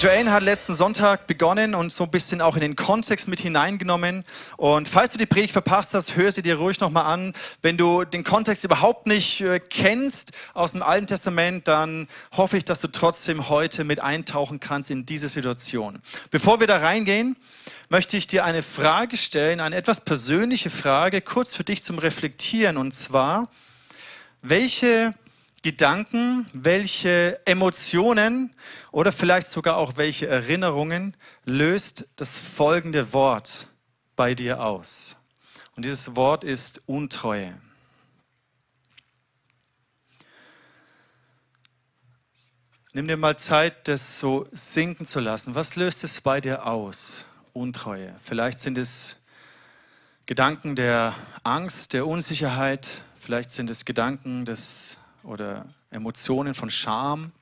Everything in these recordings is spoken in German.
Joanne hat letzten Sonntag begonnen und so ein bisschen auch in den Kontext mit hineingenommen. Und falls du die Predigt verpasst hast, hör sie dir ruhig nochmal an. Wenn du den Kontext überhaupt nicht äh, kennst aus dem Alten Testament, dann hoffe ich, dass du trotzdem heute mit eintauchen kannst in diese Situation. Bevor wir da reingehen, möchte ich dir eine Frage stellen, eine etwas persönliche Frage, kurz für dich zum Reflektieren. Und zwar, welche Gedanken, welche Emotionen oder vielleicht sogar auch welche Erinnerungen löst das folgende Wort bei dir aus? Und dieses Wort ist Untreue. Nimm dir mal Zeit, das so sinken zu lassen. Was löst es bei dir aus? Untreue. Vielleicht sind es Gedanken der Angst, der Unsicherheit. Vielleicht sind es Gedanken des oder Emotionen von Scham,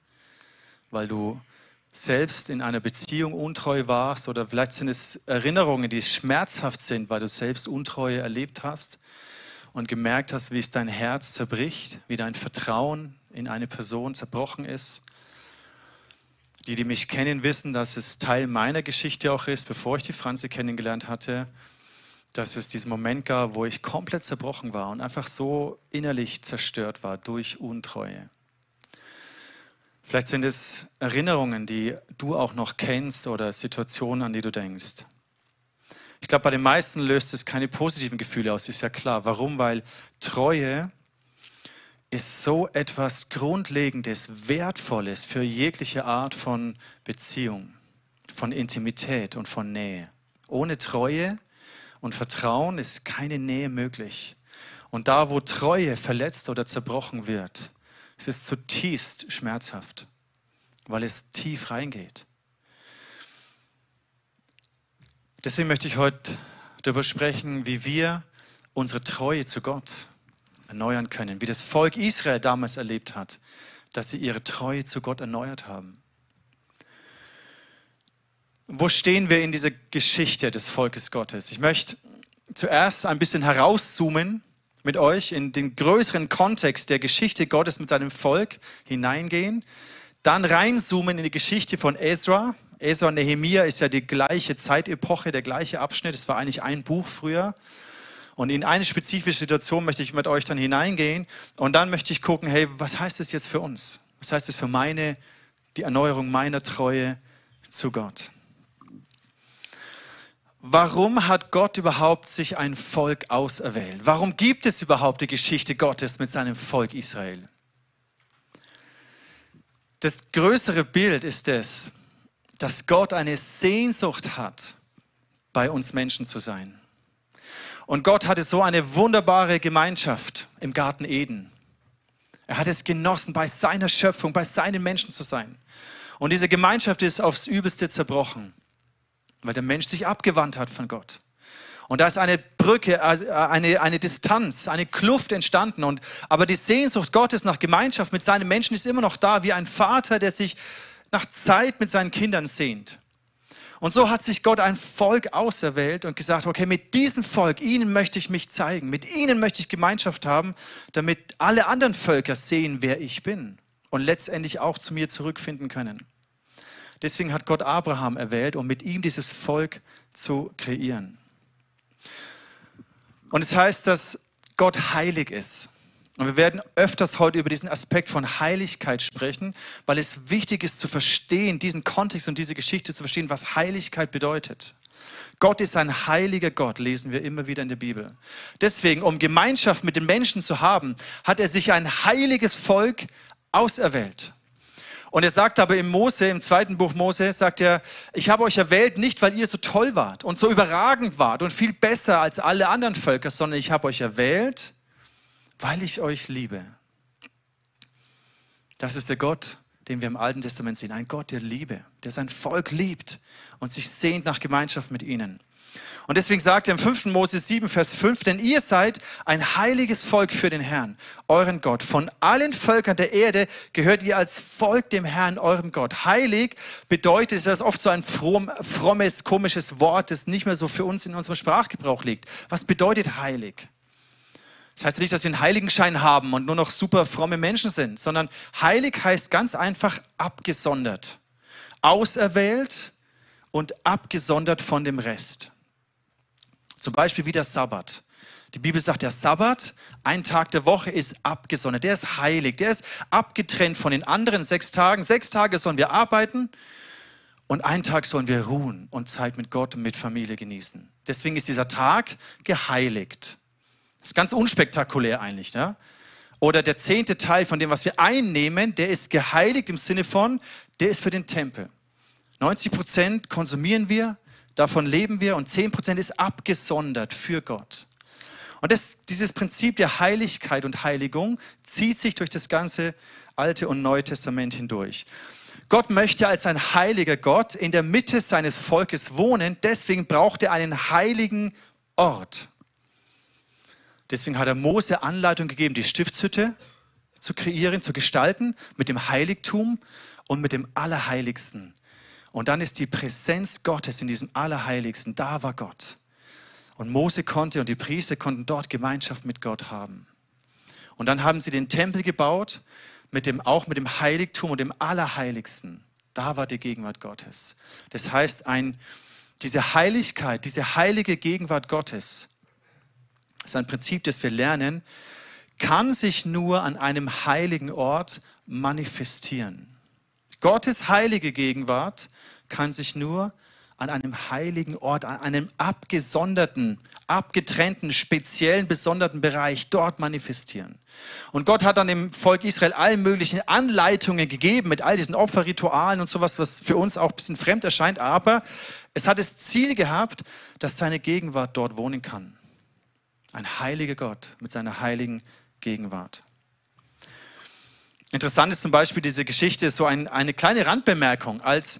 weil du selbst in einer Beziehung untreu warst oder vielleicht sind es Erinnerungen, die schmerzhaft sind, weil du selbst Untreue erlebt hast und gemerkt hast, wie es dein Herz zerbricht, wie dein Vertrauen in eine Person zerbrochen ist. Die, die mich kennen, wissen, dass es Teil meiner Geschichte auch ist, bevor ich die Franze kennengelernt hatte dass es diesen Moment gab, wo ich komplett zerbrochen war und einfach so innerlich zerstört war durch Untreue. Vielleicht sind es Erinnerungen, die du auch noch kennst oder Situationen, an die du denkst. Ich glaube, bei den meisten löst es keine positiven Gefühle aus, ist ja klar. Warum? Weil Treue ist so etwas Grundlegendes, Wertvolles für jegliche Art von Beziehung, von Intimität und von Nähe. Ohne Treue und Vertrauen ist keine Nähe möglich. Und da, wo Treue verletzt oder zerbrochen wird, es ist zutiefst schmerzhaft, weil es tief reingeht. Deswegen möchte ich heute darüber sprechen, wie wir unsere Treue zu Gott erneuern können, wie das Volk Israel damals erlebt hat, dass sie ihre Treue zu Gott erneuert haben. Wo stehen wir in dieser Geschichte des Volkes Gottes? Ich möchte zuerst ein bisschen herauszoomen mit euch in den größeren Kontext der Geschichte Gottes mit seinem Volk hineingehen, dann reinzoomen in die Geschichte von Ezra. Ezra und Nehemiah ist ja die gleiche Zeitepoche, der gleiche Abschnitt. Es war eigentlich ein Buch früher. Und in eine spezifische Situation möchte ich mit euch dann hineingehen. Und dann möchte ich gucken, hey, was heißt das jetzt für uns? Was heißt das für meine, die Erneuerung meiner Treue zu Gott? Warum hat Gott überhaupt sich ein Volk auserwählt? Warum gibt es überhaupt die Geschichte Gottes mit seinem Volk Israel? Das größere Bild ist es, dass Gott eine Sehnsucht hat, bei uns Menschen zu sein. Und Gott hatte so eine wunderbare Gemeinschaft im Garten Eden. Er hat es genossen, bei seiner Schöpfung, bei seinen Menschen zu sein. Und diese Gemeinschaft ist aufs Übelste zerbrochen weil der Mensch sich abgewandt hat von Gott. Und da ist eine Brücke, äh, eine, eine Distanz, eine Kluft entstanden. Und, aber die Sehnsucht Gottes nach Gemeinschaft mit seinen Menschen ist immer noch da, wie ein Vater, der sich nach Zeit mit seinen Kindern sehnt. Und so hat sich Gott ein Volk auserwählt und gesagt, okay, mit diesem Volk, ihnen möchte ich mich zeigen, mit ihnen möchte ich Gemeinschaft haben, damit alle anderen Völker sehen, wer ich bin und letztendlich auch zu mir zurückfinden können. Deswegen hat Gott Abraham erwählt, um mit ihm dieses Volk zu kreieren. Und es heißt, dass Gott heilig ist. Und wir werden öfters heute über diesen Aspekt von Heiligkeit sprechen, weil es wichtig ist zu verstehen, diesen Kontext und diese Geschichte zu verstehen, was Heiligkeit bedeutet. Gott ist ein heiliger Gott, lesen wir immer wieder in der Bibel. Deswegen, um Gemeinschaft mit den Menschen zu haben, hat er sich ein heiliges Volk auserwählt. Und er sagt aber im Mose, im zweiten Buch Mose, sagt er, ich habe euch erwählt nicht, weil ihr so toll wart und so überragend wart und viel besser als alle anderen Völker, sondern ich habe euch erwählt, weil ich euch liebe. Das ist der Gott, den wir im Alten Testament sehen. Ein Gott der Liebe, der sein Volk liebt und sich sehnt nach Gemeinschaft mit ihnen. Und deswegen sagt er im 5. Mose 7, Vers 5, denn ihr seid ein heiliges Volk für den Herrn, euren Gott. Von allen Völkern der Erde gehört ihr als Volk dem Herrn, eurem Gott. Heilig bedeutet, das ist oft so ein fromm, frommes, komisches Wort, das nicht mehr so für uns in unserem Sprachgebrauch liegt. Was bedeutet heilig? Das heißt nicht, dass wir einen Heiligenschein haben und nur noch super fromme Menschen sind, sondern heilig heißt ganz einfach abgesondert, auserwählt und abgesondert von dem Rest. Zum Beispiel wie der Sabbat. Die Bibel sagt, der Sabbat, ein Tag der Woche, ist abgesondert. Der ist heilig. Der ist abgetrennt von den anderen sechs Tagen. Sechs Tage sollen wir arbeiten und einen Tag sollen wir ruhen und Zeit mit Gott und mit Familie genießen. Deswegen ist dieser Tag geheiligt. Das ist ganz unspektakulär eigentlich. Ja? Oder der zehnte Teil von dem, was wir einnehmen, der ist geheiligt im Sinne von, der ist für den Tempel. 90 Prozent konsumieren wir, davon leben wir und 10 Prozent ist abgesondert für Gott. Und das, dieses Prinzip der Heiligkeit und Heiligung zieht sich durch das ganze Alte und Neue Testament hindurch. Gott möchte als ein heiliger Gott in der Mitte seines Volkes wohnen, deswegen braucht er einen heiligen Ort. Deswegen hat er Mose Anleitung gegeben, die Stiftshütte zu kreieren, zu gestalten, mit dem Heiligtum und mit dem Allerheiligsten. Und dann ist die Präsenz Gottes in diesem Allerheiligsten, da war Gott. Und Mose konnte und die Priester konnten dort Gemeinschaft mit Gott haben. Und dann haben sie den Tempel gebaut, mit dem, auch mit dem Heiligtum und dem Allerheiligsten. Da war die Gegenwart Gottes. Das heißt, ein, diese Heiligkeit, diese heilige Gegenwart Gottes, ist ein Prinzip, das wir lernen, kann sich nur an einem heiligen Ort manifestieren. Gottes heilige Gegenwart kann sich nur an einem heiligen Ort, an einem abgesonderten, abgetrennten, speziellen, besonderten Bereich dort manifestieren. Und Gott hat dann dem Volk Israel all möglichen Anleitungen gegeben mit all diesen Opferritualen und sowas, was für uns auch ein bisschen fremd erscheint, aber es hat das Ziel gehabt, dass seine Gegenwart dort wohnen kann. Ein heiliger Gott mit seiner heiligen Gegenwart. Interessant ist zum Beispiel diese Geschichte, so ein, eine kleine Randbemerkung, als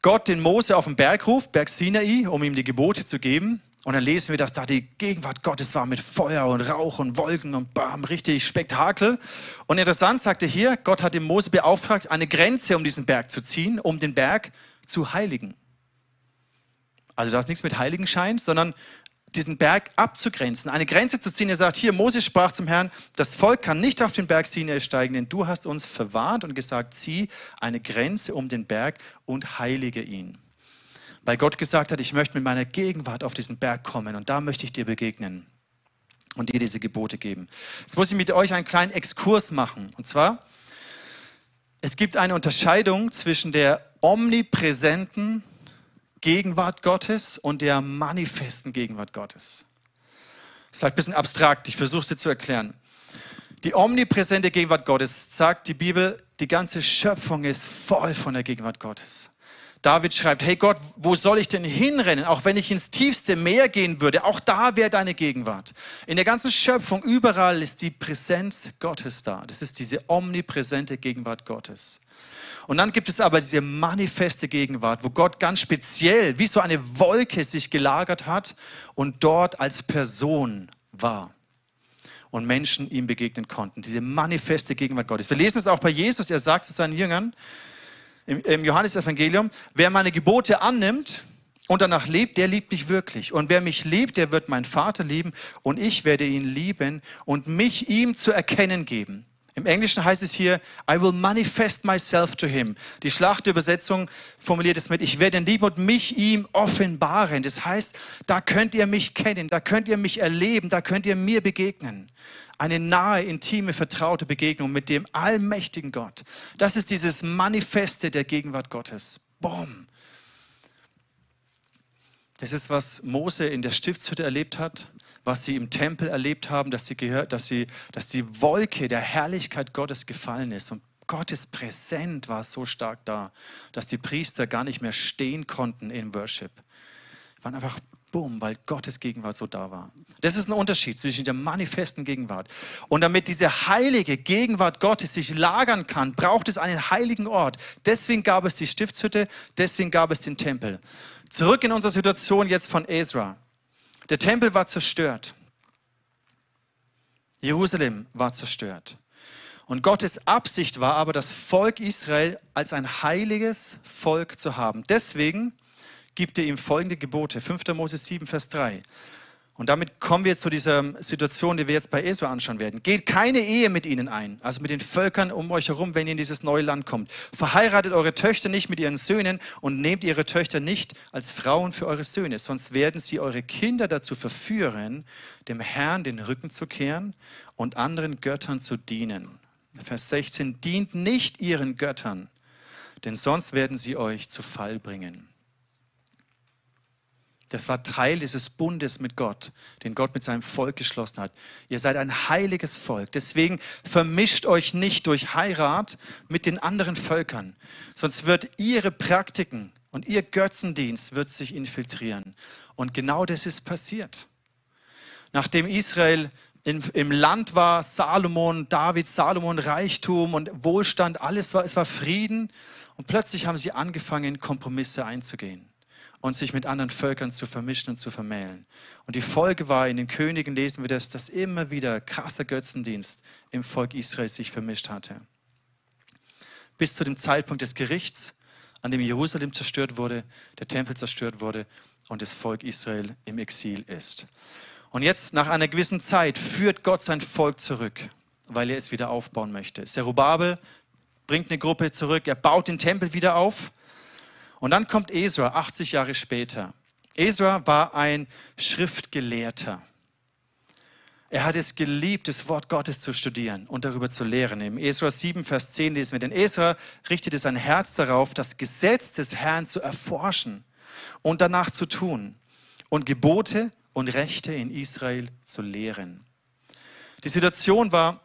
Gott den Mose auf den Berg ruft, Berg Sinai, um ihm die Gebote zu geben. Und dann lesen wir, dass da die Gegenwart Gottes war mit Feuer und Rauch und Wolken und bam, richtig Spektakel. Und interessant sagte hier, Gott hat den Mose beauftragt, eine Grenze um diesen Berg zu ziehen, um den Berg zu heiligen. Also da ist nichts mit Heiligenschein, sondern diesen Berg abzugrenzen, eine Grenze zu ziehen. Er sagt, hier, Moses sprach zum Herrn, das Volk kann nicht auf den Berg Sinai steigen, denn du hast uns verwarnt und gesagt, zieh eine Grenze um den Berg und heilige ihn. Weil Gott gesagt hat, ich möchte mit meiner Gegenwart auf diesen Berg kommen und da möchte ich dir begegnen und dir diese Gebote geben. Jetzt muss ich mit euch einen kleinen Exkurs machen. Und zwar, es gibt eine Unterscheidung zwischen der omnipräsenten Gegenwart Gottes und der manifesten Gegenwart Gottes. Das ist vielleicht ein bisschen abstrakt, ich versuche es dir zu erklären. Die omnipräsente Gegenwart Gottes sagt die Bibel, die ganze Schöpfung ist voll von der Gegenwart Gottes. David schreibt, hey Gott, wo soll ich denn hinrennen? Auch wenn ich ins tiefste Meer gehen würde, auch da wäre deine Gegenwart. In der ganzen Schöpfung, überall ist die Präsenz Gottes da. Das ist diese omnipräsente Gegenwart Gottes. Und dann gibt es aber diese manifeste Gegenwart, wo Gott ganz speziell wie so eine Wolke sich gelagert hat und dort als Person war und Menschen ihm begegnen konnten. Diese manifeste Gegenwart Gottes. Wir lesen es auch bei Jesus. Er sagt zu seinen Jüngern im, im Johannesevangelium, wer meine Gebote annimmt und danach lebt, der liebt mich wirklich. Und wer mich liebt, der wird meinen Vater lieben und ich werde ihn lieben und mich ihm zu erkennen geben. Im Englischen heißt es hier, I will manifest myself to him. Die Schlachtübersetzung formuliert es mit, ich werde ihn lieben und mich ihm offenbaren. Das heißt, da könnt ihr mich kennen, da könnt ihr mich erleben, da könnt ihr mir begegnen. Eine nahe, intime, vertraute Begegnung mit dem allmächtigen Gott. Das ist dieses Manifeste der Gegenwart Gottes. Boom. Das ist, was Mose in der Stiftshütte erlebt hat was sie im Tempel erlebt haben, dass, sie gehört, dass, sie, dass die Wolke der Herrlichkeit Gottes gefallen ist. Und Gottes Präsent war so stark da, dass die Priester gar nicht mehr stehen konnten in Worship. Die waren einfach bumm, weil Gottes Gegenwart so da war. Das ist ein Unterschied zwischen der manifesten Gegenwart. Und damit diese heilige Gegenwart Gottes sich lagern kann, braucht es einen heiligen Ort. Deswegen gab es die Stiftshütte, deswegen gab es den Tempel. Zurück in unsere Situation jetzt von Ezra. Der Tempel war zerstört. Jerusalem war zerstört. Und Gottes Absicht war aber, das Volk Israel als ein heiliges Volk zu haben. Deswegen gibt er ihm folgende Gebote. 5. Mose 7, Vers 3. Und damit kommen wir zu dieser Situation, die wir jetzt bei Esau anschauen werden. Geht keine Ehe mit ihnen ein, also mit den Völkern um euch herum, wenn ihr in dieses neue Land kommt. Verheiratet eure Töchter nicht mit ihren Söhnen und nehmt ihre Töchter nicht als Frauen für eure Söhne, sonst werden sie eure Kinder dazu verführen, dem Herrn den Rücken zu kehren und anderen Göttern zu dienen. Vers 16, dient nicht ihren Göttern, denn sonst werden sie euch zu Fall bringen. Das war Teil dieses Bundes mit Gott, den Gott mit seinem Volk geschlossen hat. Ihr seid ein heiliges Volk. Deswegen vermischt euch nicht durch Heirat mit den anderen Völkern, sonst wird ihre Praktiken und ihr Götzendienst wird sich infiltrieren. Und genau das ist passiert. Nachdem Israel in, im Land war, Salomon, David, Salomon, Reichtum und Wohlstand, alles war, es war Frieden. Und plötzlich haben sie angefangen, Kompromisse einzugehen und sich mit anderen Völkern zu vermischen und zu vermählen. Und die Folge war, in den Königen lesen wir das, dass immer wieder krasser Götzendienst im Volk Israel sich vermischt hatte. Bis zu dem Zeitpunkt des Gerichts, an dem Jerusalem zerstört wurde, der Tempel zerstört wurde und das Volk Israel im Exil ist. Und jetzt, nach einer gewissen Zeit, führt Gott sein Volk zurück, weil er es wieder aufbauen möchte. Zerubabel bringt eine Gruppe zurück, er baut den Tempel wieder auf und dann kommt Esra 80 Jahre später. Esra war ein Schriftgelehrter. Er hat es geliebt, das Wort Gottes zu studieren und darüber zu lehren. Im Esra 7, Vers 10 lesen wir, denn Esra richtete sein Herz darauf, das Gesetz des Herrn zu erforschen und danach zu tun und Gebote und Rechte in Israel zu lehren. Die Situation war,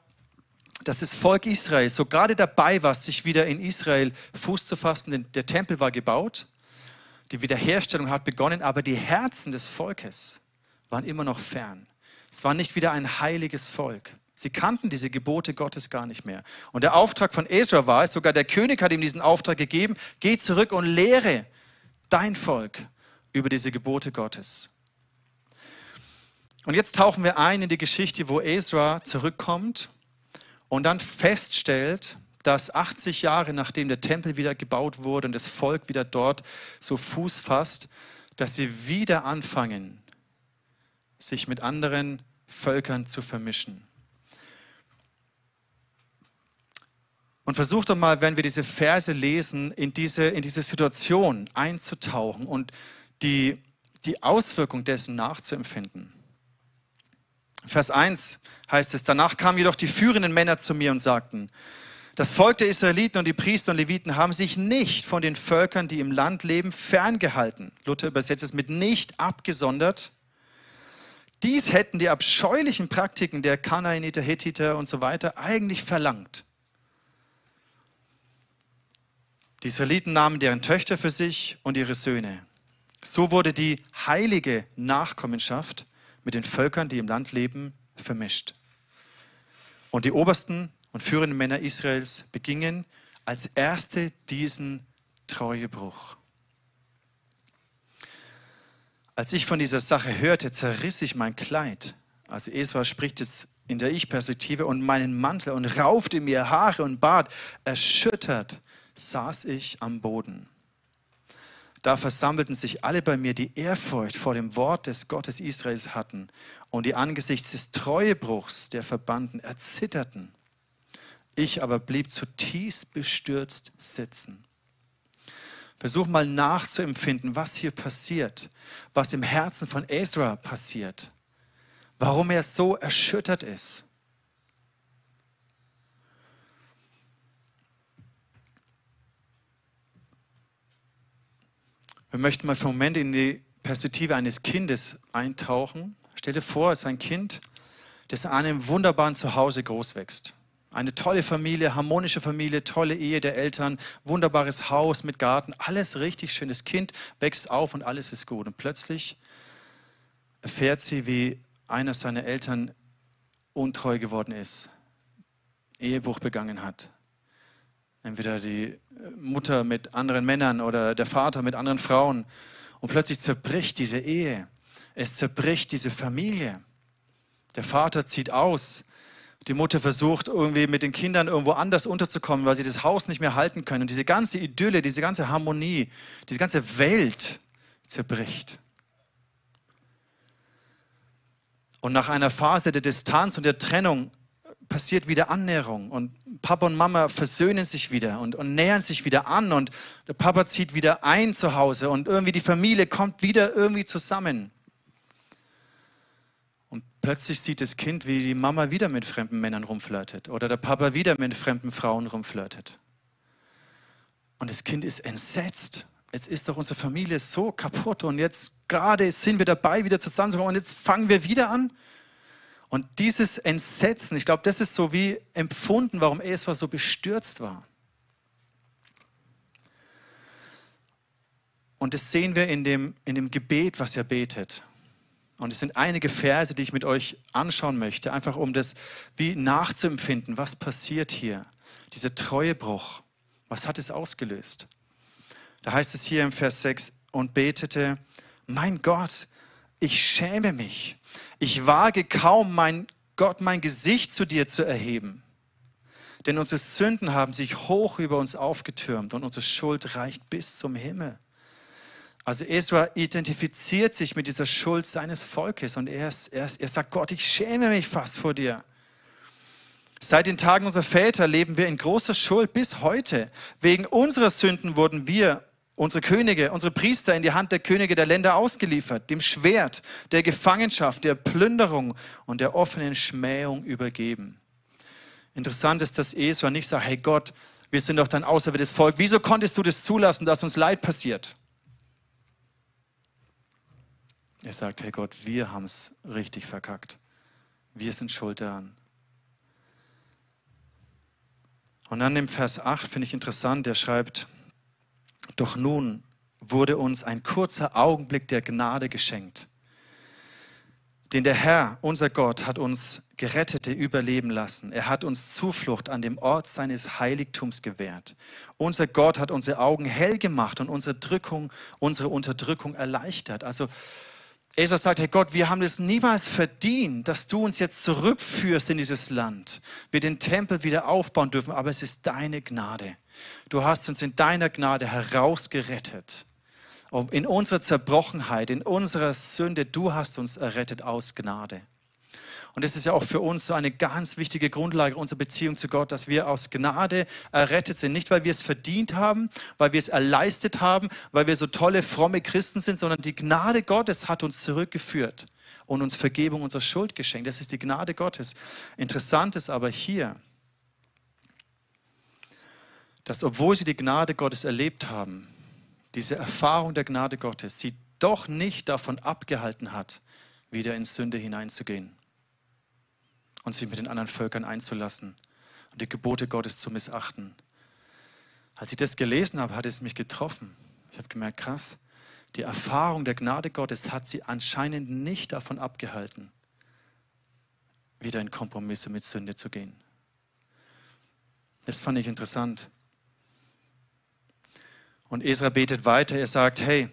dass das Volk Israel so gerade dabei war, sich wieder in Israel Fuß zu fassen. Der Tempel war gebaut, die Wiederherstellung hat begonnen, aber die Herzen des Volkes waren immer noch fern. Es war nicht wieder ein heiliges Volk. Sie kannten diese Gebote Gottes gar nicht mehr. Und der Auftrag von Ezra war es, sogar der König hat ihm diesen Auftrag gegeben, geh zurück und lehre dein Volk über diese Gebote Gottes. Und jetzt tauchen wir ein in die Geschichte, wo Ezra zurückkommt und dann feststellt, dass 80 Jahre nachdem der Tempel wieder gebaut wurde und das Volk wieder dort so Fuß fasst, dass sie wieder anfangen, sich mit anderen Völkern zu vermischen. Und versucht doch mal, wenn wir diese Verse lesen, in diese, in diese Situation einzutauchen und die, die Auswirkung dessen nachzuempfinden. Vers 1 heißt es, danach kamen jedoch die führenden Männer zu mir und sagten, das Volk der Israeliten und die Priester und Leviten haben sich nicht von den Völkern, die im Land leben, ferngehalten. Luther übersetzt es mit nicht abgesondert. Dies hätten die abscheulichen Praktiken der Kanaaniter, Hethiter und so weiter eigentlich verlangt. Die Israeliten nahmen deren Töchter für sich und ihre Söhne. So wurde die heilige Nachkommenschaft mit den Völkern, die im Land leben, vermischt. Und die obersten und führenden Männer Israels begingen als erste diesen Treuebruch. Als ich von dieser Sache hörte, zerriss ich mein Kleid. Also Esra spricht jetzt in der Ich-Perspektive und meinen Mantel und raufte mir Haare und Bart. Erschüttert saß ich am Boden. Da versammelten sich alle bei mir, die Ehrfurcht vor dem Wort des Gottes Israels hatten und die angesichts des Treuebruchs der Verbanden erzitterten. Ich aber blieb zutiefst bestürzt sitzen. Versuch mal nachzuempfinden, was hier passiert, was im Herzen von Ezra passiert, warum er so erschüttert ist. Wir möchten mal für einen Moment in die Perspektive eines Kindes eintauchen. Stell dir vor, es ist ein Kind, das in einem wunderbaren Zuhause groß wächst. Eine tolle Familie, harmonische Familie, tolle Ehe der Eltern, wunderbares Haus mit Garten, alles richtig schön. Das Kind wächst auf und alles ist gut. Und plötzlich erfährt sie, wie einer seiner Eltern untreu geworden ist, Ehebruch begangen hat, Entweder die Mutter mit anderen Männern oder der Vater mit anderen Frauen. Und plötzlich zerbricht diese Ehe. Es zerbricht diese Familie. Der Vater zieht aus. Die Mutter versucht irgendwie mit den Kindern irgendwo anders unterzukommen, weil sie das Haus nicht mehr halten können. Und diese ganze Idylle, diese ganze Harmonie, diese ganze Welt zerbricht. Und nach einer Phase der Distanz und der Trennung passiert wieder Annäherung und Papa und Mama versöhnen sich wieder und, und, nähern sich wieder an und der Papa zieht wieder ein zu Hause und irgendwie die Familie kommt wieder irgendwie zusammen. Und plötzlich sieht das Kind, wie die Mama wieder mit fremden Männern rumflirtet oder der Papa wieder mit fremden Frauen rumflirtet. Und das Kind ist entsetzt. Jetzt ist doch unsere Familie so kaputt und jetzt gerade sind wir dabei, wieder zusammenzukommen und jetzt fangen wir wieder an. Und dieses Entsetzen, ich glaube, das ist so wie empfunden, warum Esra so bestürzt war. Und das sehen wir in dem, in dem Gebet, was er betet. Und es sind einige Verse, die ich mit euch anschauen möchte, einfach um das wie nachzuempfinden, was passiert hier. Dieser Treuebruch, was hat es ausgelöst? Da heißt es hier im Vers 6, und betete, mein Gott, ich schäme mich. Ich wage kaum, mein Gott, mein Gesicht zu dir zu erheben. Denn unsere Sünden haben sich hoch über uns aufgetürmt und unsere Schuld reicht bis zum Himmel. Also Esra identifiziert sich mit dieser Schuld seines Volkes und er, ist, er, ist, er sagt, Gott, ich schäme mich fast vor dir. Seit den Tagen unserer Väter leben wir in großer Schuld bis heute. Wegen unserer Sünden wurden wir, unsere Könige, unsere Priester in die Hand der Könige der Länder ausgeliefert, dem Schwert, der Gefangenschaft, der Plünderung und der offenen Schmähung übergeben. Interessant ist, dass Esra nicht sagt, hey Gott, wir sind doch dein auserwähltes Volk. Wieso konntest du das zulassen, dass uns Leid passiert? Er sagt, hey Gott, wir haben es richtig verkackt. Wir sind schuld daran. Und dann im Vers 8 finde ich interessant, der schreibt, doch nun wurde uns ein kurzer Augenblick der Gnade geschenkt. Denn der Herr, unser Gott, hat uns Gerettete überleben lassen. Er hat uns Zuflucht an dem Ort seines Heiligtums gewährt. Unser Gott hat unsere Augen hell gemacht und unsere, Drückung, unsere Unterdrückung erleichtert. Also Jesus sagt, Herr Gott, wir haben es niemals verdient, dass du uns jetzt zurückführst in dieses Land. Wir den Tempel wieder aufbauen dürfen, aber es ist deine Gnade. Du hast uns in deiner Gnade herausgerettet. In unserer Zerbrochenheit, in unserer Sünde, du hast uns errettet aus Gnade. Und das ist ja auch für uns so eine ganz wichtige Grundlage unserer Beziehung zu Gott, dass wir aus Gnade errettet sind. Nicht, weil wir es verdient haben, weil wir es erleistet haben, weil wir so tolle, fromme Christen sind, sondern die Gnade Gottes hat uns zurückgeführt und uns Vergebung unserer Schuld geschenkt. Das ist die Gnade Gottes. Interessant ist aber hier, dass obwohl sie die Gnade Gottes erlebt haben, diese Erfahrung der Gnade Gottes sie doch nicht davon abgehalten hat, wieder in Sünde hineinzugehen und sich mit den anderen Völkern einzulassen und die Gebote Gottes zu missachten. Als ich das gelesen habe, hat es mich getroffen. Ich habe gemerkt, krass, die Erfahrung der Gnade Gottes hat sie anscheinend nicht davon abgehalten, wieder in Kompromisse mit Sünde zu gehen. Das fand ich interessant. Und Esra betet weiter, er sagt, hey,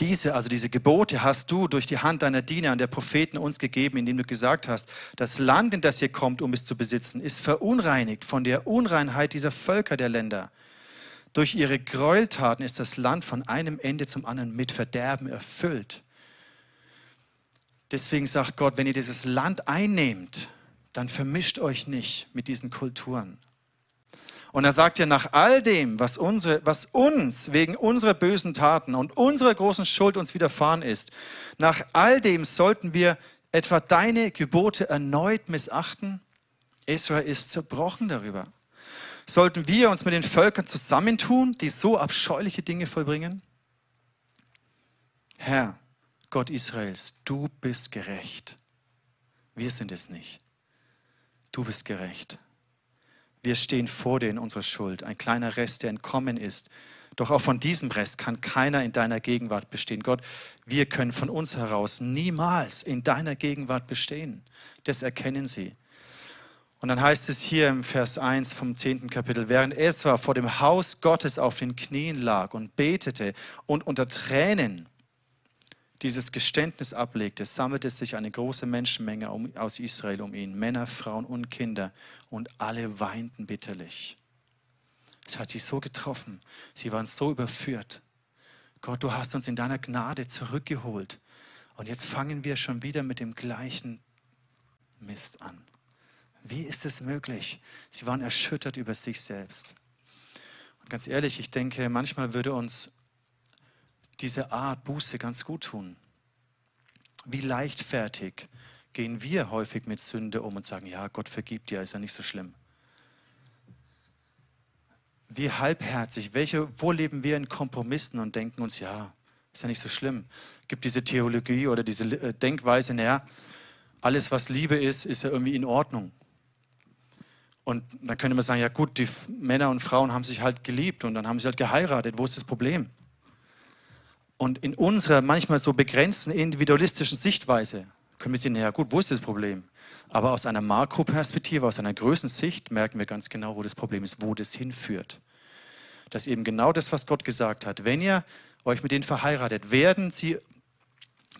diese, also diese Gebote hast du durch die Hand deiner Diener und der Propheten uns gegeben, indem du gesagt hast, das Land, in das ihr kommt, um es zu besitzen, ist verunreinigt von der Unreinheit dieser Völker der Länder. Durch ihre Gräueltaten ist das Land von einem Ende zum anderen mit Verderben erfüllt. Deswegen sagt Gott, wenn ihr dieses Land einnehmt, dann vermischt euch nicht mit diesen Kulturen. Und er sagt ja, nach all dem, was, unsere, was uns wegen unserer bösen Taten und unserer großen Schuld uns widerfahren ist, nach all dem sollten wir etwa deine Gebote erneut missachten? Israel ist zerbrochen darüber. Sollten wir uns mit den Völkern zusammentun, die so abscheuliche Dinge vollbringen? Herr, Gott Israels, du bist gerecht. Wir sind es nicht. Du bist gerecht. Wir stehen vor dir in unserer Schuld, ein kleiner Rest, der entkommen ist. Doch auch von diesem Rest kann keiner in deiner Gegenwart bestehen. Gott, wir können von uns heraus niemals in deiner Gegenwart bestehen. Das erkennen sie. Und dann heißt es hier im Vers 1 vom 10. Kapitel, während Esra vor dem Haus Gottes auf den Knien lag und betete und unter Tränen dieses Geständnis ablegte, sammelte sich eine große Menschenmenge aus Israel um ihn, Männer, Frauen und Kinder, und alle weinten bitterlich. Es hat sie so getroffen, sie waren so überführt. Gott, du hast uns in deiner Gnade zurückgeholt Und jetzt fangen wir schon wieder mit dem gleichen Mist an. Wie ist es möglich? Sie waren erschüttert über sich selbst. Und ganz ehrlich, ich denke, manchmal würde uns diese Art Buße ganz gut tun. Wie leichtfertig gehen wir häufig mit Sünde um und sagen, ja, Gott vergibt dir, ist ja nicht so schlimm. Wie halbherzig, welche, wo leben wir in Kompromissen und denken uns, ja, ist ja nicht so schlimm. Es gibt diese Theologie oder diese äh, Denkweise, naja, alles, was Liebe ist, ist ja irgendwie in Ordnung. Und dann könnte man sagen, ja gut, die Männer und Frauen haben sich halt geliebt und dann haben sie halt geheiratet. Wo ist das Problem? Und in unserer manchmal so begrenzten individualistischen Sichtweise können wir sehen, ja gut, wo ist das Problem? Aber aus einer Makroperspektive, aus einer Größensicht merken wir ganz genau, wo das Problem ist, wo das hinführt. Dass eben genau das, was Gott gesagt hat, wenn ihr euch mit denen verheiratet, werden sie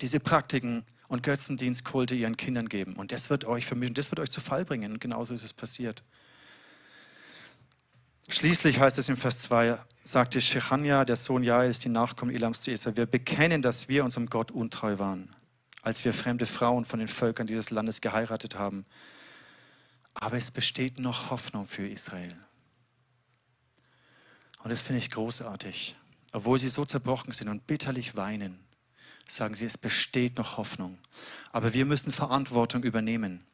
diese Praktiken und Götzendienstkulte ihren Kindern geben. Und das wird euch vermischen, das wird euch zu Fall bringen. Und genauso ist es passiert. Schließlich heißt es im Vers 2, sagte Shechania, der Sohn Jaels, die Nachkommen Elams zu Esau, wir bekennen, dass wir unserem Gott untreu waren, als wir fremde Frauen von den Völkern dieses Landes geheiratet haben. Aber es besteht noch Hoffnung für Israel. Und das finde ich großartig. Obwohl sie so zerbrochen sind und bitterlich weinen, sagen sie, es besteht noch Hoffnung. Aber wir müssen Verantwortung übernehmen.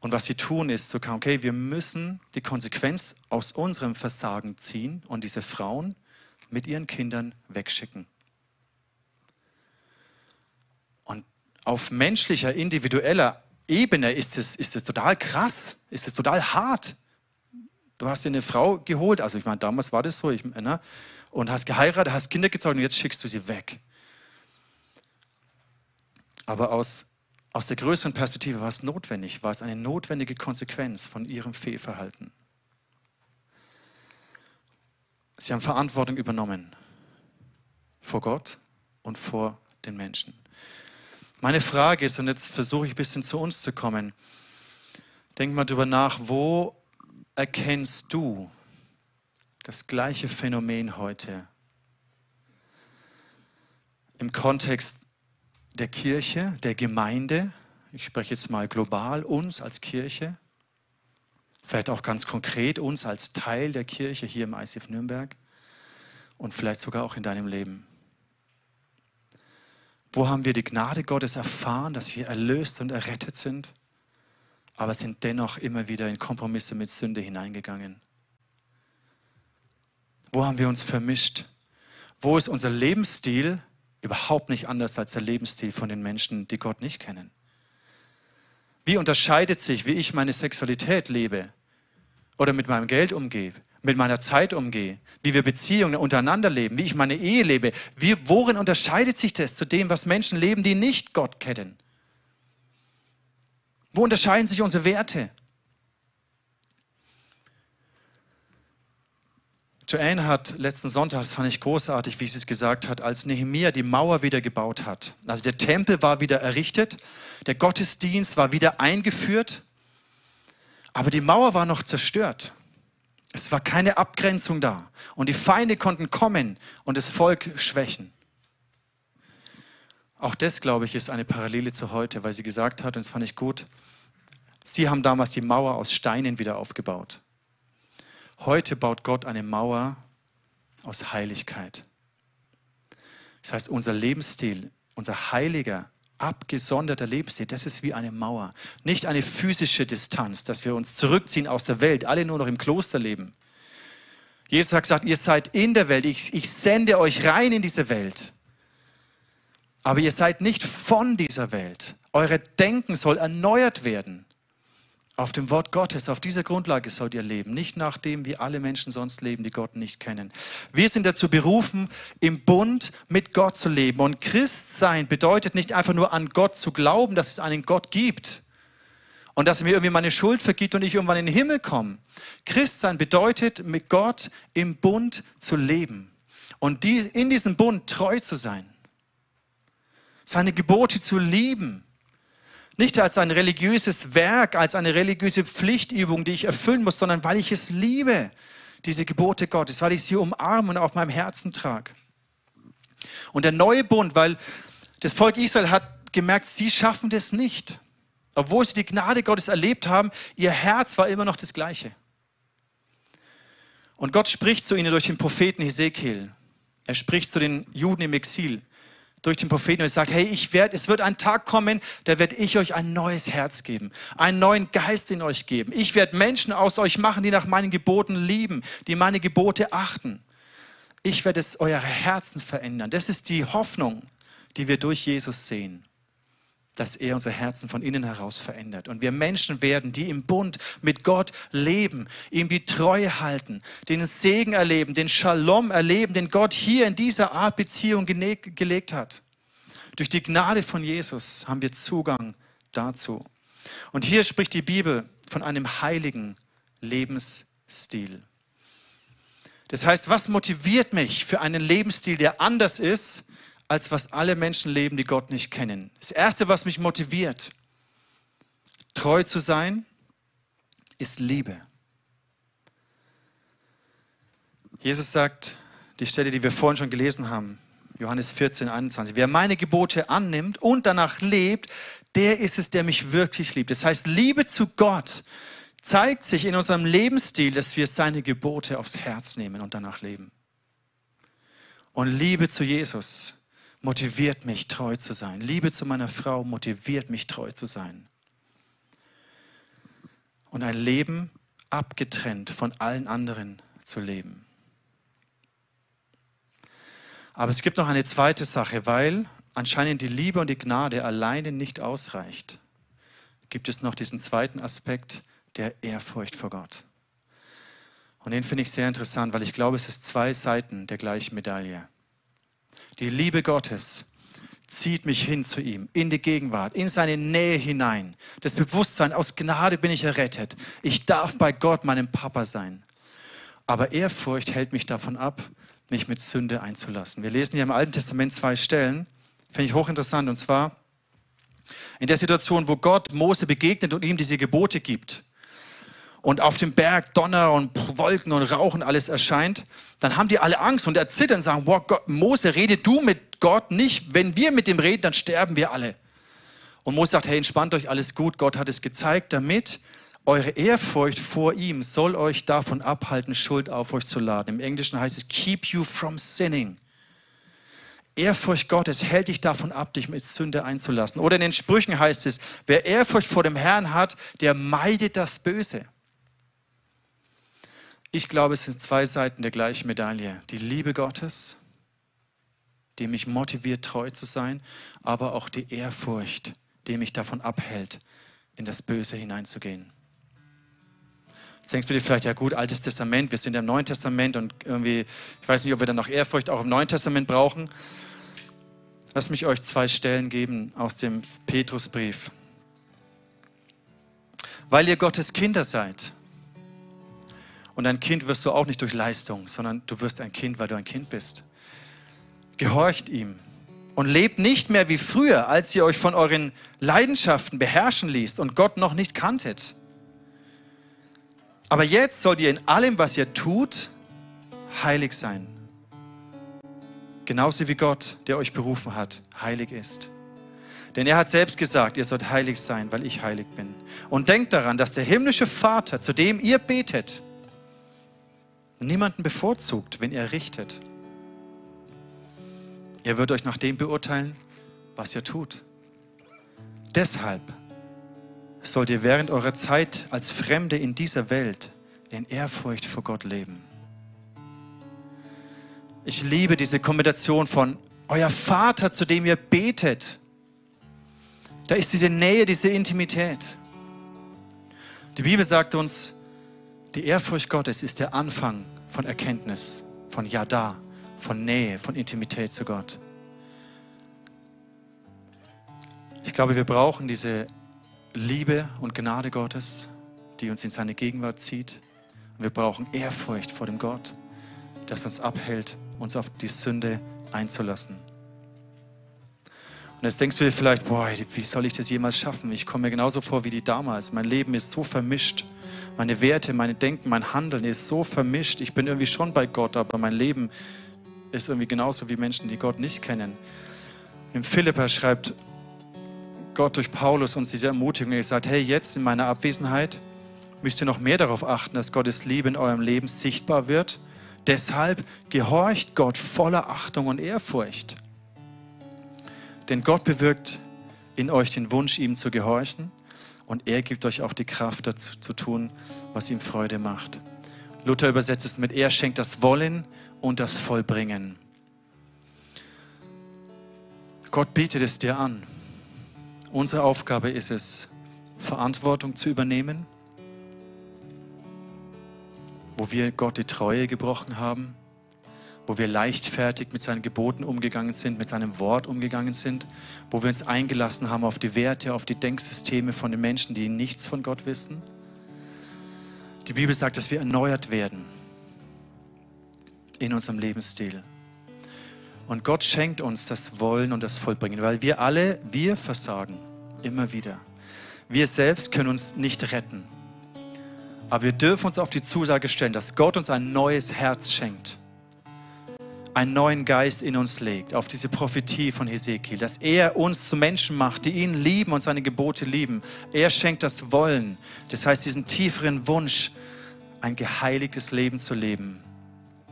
Und was sie tun, ist zu so, okay, wir müssen die Konsequenz aus unserem Versagen ziehen und diese Frauen mit ihren Kindern wegschicken. Und auf menschlicher, individueller Ebene ist es, ist es total krass, ist es total hart. Du hast dir eine Frau geholt, also ich meine, damals war das so, ich, ne, und hast geheiratet, hast Kinder gezeugt und jetzt schickst du sie weg. Aber aus aus der größeren Perspektive war es notwendig, war es eine notwendige Konsequenz von ihrem Fehlverhalten. Sie haben Verantwortung übernommen vor Gott und vor den Menschen. Meine Frage ist, und jetzt versuche ich ein bisschen zu uns zu kommen, denk mal darüber nach, wo erkennst du das gleiche Phänomen heute im Kontext der Kirche, der Gemeinde, ich spreche jetzt mal global, uns als Kirche, vielleicht auch ganz konkret uns als Teil der Kirche hier im ICF Nürnberg und vielleicht sogar auch in deinem Leben. Wo haben wir die Gnade Gottes erfahren, dass wir erlöst und errettet sind, aber sind dennoch immer wieder in Kompromisse mit Sünde hineingegangen? Wo haben wir uns vermischt? Wo ist unser Lebensstil überhaupt nicht anders als der Lebensstil von den Menschen, die Gott nicht kennen. Wie unterscheidet sich, wie ich meine Sexualität lebe oder mit meinem Geld umgehe, mit meiner Zeit umgehe, wie wir Beziehungen untereinander leben, wie ich meine Ehe lebe? Wie, worin unterscheidet sich das zu dem, was Menschen leben, die nicht Gott kennen? Wo unterscheiden sich unsere Werte? Joanne hat letzten Sonntag, das fand ich großartig, wie sie es gesagt hat, als Nehemia die Mauer wieder gebaut hat. Also der Tempel war wieder errichtet, der Gottesdienst war wieder eingeführt, aber die Mauer war noch zerstört. Es war keine Abgrenzung da und die Feinde konnten kommen und das Volk schwächen. Auch das, glaube ich, ist eine Parallele zu heute, weil sie gesagt hat, und das fand ich gut, sie haben damals die Mauer aus Steinen wieder aufgebaut. Heute baut Gott eine Mauer aus Heiligkeit. Das heißt, unser Lebensstil, unser heiliger, abgesonderter Lebensstil, das ist wie eine Mauer. Nicht eine physische Distanz, dass wir uns zurückziehen aus der Welt, alle nur noch im Kloster leben. Jesus hat gesagt, ihr seid in der Welt, ich, ich sende euch rein in diese Welt. Aber ihr seid nicht von dieser Welt. Eure Denken soll erneuert werden. Auf dem Wort Gottes, auf dieser Grundlage sollt ihr leben, nicht nach dem, wie alle Menschen sonst leben, die Gott nicht kennen. Wir sind dazu berufen, im Bund mit Gott zu leben. Und Christsein bedeutet nicht einfach nur an Gott zu glauben, dass es einen Gott gibt und dass er mir irgendwie meine Schuld vergibt und ich irgendwann in den Himmel komme. Christsein bedeutet, mit Gott im Bund zu leben und in diesem Bund treu zu sein. Seine Gebote zu lieben nicht als ein religiöses Werk, als eine religiöse Pflichtübung, die ich erfüllen muss, sondern weil ich es liebe, diese Gebote Gottes, weil ich sie umarme und auf meinem Herzen trage. Und der neue Bund, weil Das Volk Israel hat gemerkt, sie schaffen das nicht. Obwohl sie die Gnade Gottes erlebt haben, ihr Herz war immer noch das gleiche. Und Gott spricht zu ihnen durch den Propheten Hesekiel. Er spricht zu den Juden im Exil durch den Propheten und sagt, hey, ich werde, es wird ein Tag kommen, da werde ich euch ein neues Herz geben, einen neuen Geist in euch geben. Ich werde Menschen aus euch machen, die nach meinen Geboten lieben, die meine Gebote achten. Ich werde es eure Herzen verändern. Das ist die Hoffnung, die wir durch Jesus sehen dass er unser Herzen von innen heraus verändert. Und wir Menschen werden, die im Bund mit Gott leben, ihm die Treue halten, den Segen erleben, den Shalom erleben, den Gott hier in dieser Art Beziehung gelegt hat. Durch die Gnade von Jesus haben wir Zugang dazu. Und hier spricht die Bibel von einem heiligen Lebensstil. Das heißt, was motiviert mich für einen Lebensstil, der anders ist als was alle Menschen leben, die Gott nicht kennen. Das Erste, was mich motiviert, treu zu sein, ist Liebe. Jesus sagt, die Stelle, die wir vorhin schon gelesen haben, Johannes 14, 21, wer meine Gebote annimmt und danach lebt, der ist es, der mich wirklich liebt. Das heißt, Liebe zu Gott zeigt sich in unserem Lebensstil, dass wir seine Gebote aufs Herz nehmen und danach leben. Und Liebe zu Jesus motiviert mich, treu zu sein. Liebe zu meiner Frau motiviert mich, treu zu sein. Und ein Leben abgetrennt von allen anderen zu leben. Aber es gibt noch eine zweite Sache, weil anscheinend die Liebe und die Gnade alleine nicht ausreicht, gibt es noch diesen zweiten Aspekt der Ehrfurcht vor Gott. Und den finde ich sehr interessant, weil ich glaube, es ist zwei Seiten der gleichen Medaille. Die Liebe Gottes zieht mich hin zu ihm, in die Gegenwart, in seine Nähe hinein. Das Bewusstsein, aus Gnade bin ich errettet. Ich darf bei Gott meinem Papa sein. Aber Ehrfurcht hält mich davon ab, mich mit Sünde einzulassen. Wir lesen hier im Alten Testament zwei Stellen, finde ich hochinteressant, und zwar in der Situation, wo Gott Mose begegnet und ihm diese Gebote gibt und auf dem Berg Donner und Wolken und Rauchen alles erscheint, dann haben die alle Angst und erzittern und sagen, wow, Gott, Mose, rede du mit Gott nicht. Wenn wir mit dem reden, dann sterben wir alle. Und Mose sagt, hey, entspannt euch, alles gut. Gott hat es gezeigt, damit eure Ehrfurcht vor ihm soll euch davon abhalten, Schuld auf euch zu laden. Im Englischen heißt es, keep you from sinning. Ehrfurcht Gottes hält dich davon ab, dich mit Sünde einzulassen. Oder in den Sprüchen heißt es, wer Ehrfurcht vor dem Herrn hat, der meidet das Böse. Ich glaube, es sind zwei Seiten der gleichen Medaille. Die Liebe Gottes, die mich motiviert, treu zu sein, aber auch die Ehrfurcht, die mich davon abhält, in das Böse hineinzugehen. Jetzt denkst du dir vielleicht, ja gut, Altes Testament, wir sind im Neuen Testament und irgendwie, ich weiß nicht, ob wir dann noch Ehrfurcht auch im Neuen Testament brauchen. Lass mich euch zwei Stellen geben aus dem Petrusbrief. Weil ihr Gottes Kinder seid, und ein Kind wirst du auch nicht durch Leistung, sondern du wirst ein Kind, weil du ein Kind bist. Gehorcht ihm und lebt nicht mehr wie früher, als ihr euch von euren Leidenschaften beherrschen ließt und Gott noch nicht kanntet. Aber jetzt sollt ihr in allem, was ihr tut, heilig sein. Genauso wie Gott, der euch berufen hat, heilig ist. Denn er hat selbst gesagt, ihr sollt heilig sein, weil ich heilig bin. Und denkt daran, dass der himmlische Vater, zu dem ihr betet, niemanden bevorzugt, wenn er richtet. Er wird euch nach dem beurteilen, was ihr tut. Deshalb sollt ihr während eurer Zeit als Fremde in dieser Welt in Ehrfurcht vor Gott leben. Ich liebe diese Kombination von euer Vater, zu dem ihr betet. Da ist diese Nähe, diese Intimität. Die Bibel sagt uns, die Ehrfurcht Gottes ist der Anfang von Erkenntnis, von Yada, von Nähe, von Intimität zu Gott. Ich glaube, wir brauchen diese Liebe und Gnade Gottes, die uns in seine Gegenwart zieht. Und wir brauchen Ehrfurcht vor dem Gott, das uns abhält, uns auf die Sünde einzulassen. Und jetzt denkst du dir vielleicht, boah, wie soll ich das jemals schaffen? Ich komme mir genauso vor wie die damals. Mein Leben ist so vermischt. Meine Werte, mein Denken, mein Handeln ist so vermischt. Ich bin irgendwie schon bei Gott, aber mein Leben ist irgendwie genauso wie Menschen, die Gott nicht kennen. Im Philippa schreibt Gott durch Paulus uns diese Ermutigung. Er sagt, hey, jetzt in meiner Abwesenheit müsst ihr noch mehr darauf achten, dass Gottes Liebe in eurem Leben sichtbar wird. Deshalb gehorcht Gott voller Achtung und Ehrfurcht. Denn Gott bewirkt in euch den Wunsch, ihm zu gehorchen und er gibt euch auch die Kraft dazu zu tun, was ihm Freude macht. Luther übersetzt es mit, er schenkt das Wollen und das Vollbringen. Gott bietet es dir an. Unsere Aufgabe ist es, Verantwortung zu übernehmen, wo wir Gott die Treue gebrochen haben, wo wir leichtfertig mit seinen Geboten umgegangen sind, mit seinem Wort umgegangen sind, wo wir uns eingelassen haben auf die Werte, auf die Denksysteme von den Menschen, die nichts von Gott wissen. Die Bibel sagt, dass wir erneuert werden in unserem Lebensstil. Und Gott schenkt uns das Wollen und das Vollbringen, weil wir alle, wir versagen immer wieder. Wir selbst können uns nicht retten. Aber wir dürfen uns auf die Zusage stellen, dass Gott uns ein neues Herz schenkt einen neuen Geist in uns legt, auf diese Prophetie von Hesekiel, dass er uns zu Menschen macht, die ihn lieben und seine Gebote lieben. Er schenkt das Wollen, das heißt diesen tieferen Wunsch, ein geheiligtes Leben zu leben,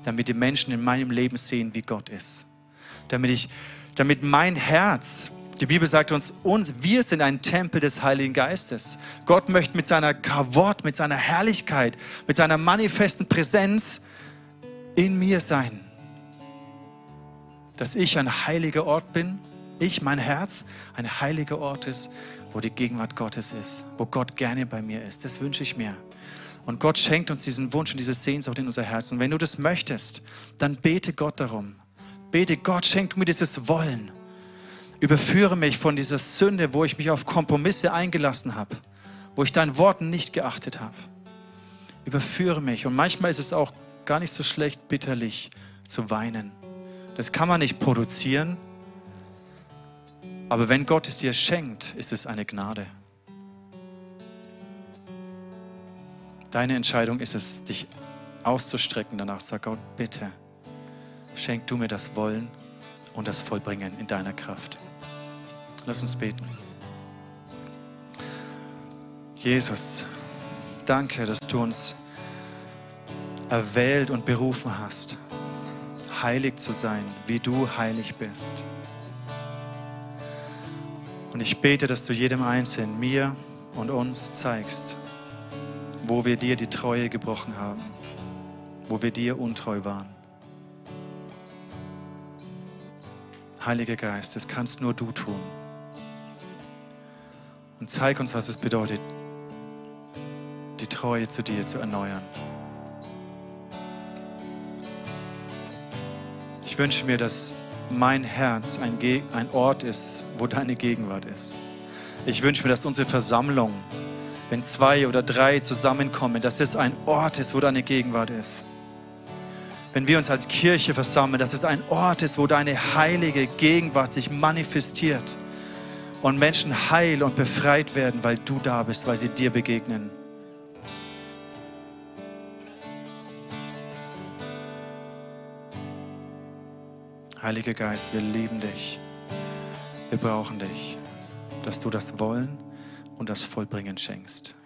damit die Menschen in meinem Leben sehen, wie Gott ist. Damit, ich, damit mein Herz, die Bibel sagt uns, uns, wir sind ein Tempel des Heiligen Geistes. Gott möchte mit seiner Kavott, mit seiner Herrlichkeit, mit seiner manifesten Präsenz in mir sein dass ich ein heiliger Ort bin, ich, mein Herz, ein heiliger Ort ist, wo die Gegenwart Gottes ist, wo Gott gerne bei mir ist. Das wünsche ich mir. Und Gott schenkt uns diesen Wunsch und diese Sehnsucht in unser Herz. Und wenn du das möchtest, dann bete Gott darum. Bete Gott, schenk mir dieses Wollen. Überführe mich von dieser Sünde, wo ich mich auf Kompromisse eingelassen habe, wo ich deinen Worten nicht geachtet habe. Überführe mich. Und manchmal ist es auch gar nicht so schlecht, bitterlich zu weinen. Das kann man nicht produzieren. Aber wenn Gott es dir schenkt, ist es eine Gnade. Deine Entscheidung ist es, dich auszustrecken danach. Sag Gott, bitte, schenk du mir das Wollen und das Vollbringen in deiner Kraft. Lass uns beten. Jesus, danke, dass du uns erwählt und berufen hast heilig zu sein, wie du heilig bist. Und ich bete, dass du jedem Einzelnen, mir und uns zeigst, wo wir dir die Treue gebrochen haben, wo wir dir untreu waren. Heiliger Geist, das kannst nur du tun. Und zeig uns, was es bedeutet, die Treue zu dir zu erneuern. Ich wünsche mir, dass mein Herz ein, ein Ort ist, wo deine Gegenwart ist. Ich wünsche mir, dass unsere Versammlung, wenn zwei oder drei zusammenkommen, dass es ein Ort ist, wo deine Gegenwart ist. Wenn wir uns als Kirche versammeln, dass es ein Ort ist, wo deine heilige Gegenwart sich manifestiert und Menschen heil und befreit werden, weil du da bist, weil sie dir begegnen. Heiliger Geist, wir lieben dich. Wir brauchen dich, dass du das Wollen und das Vollbringen schenkst.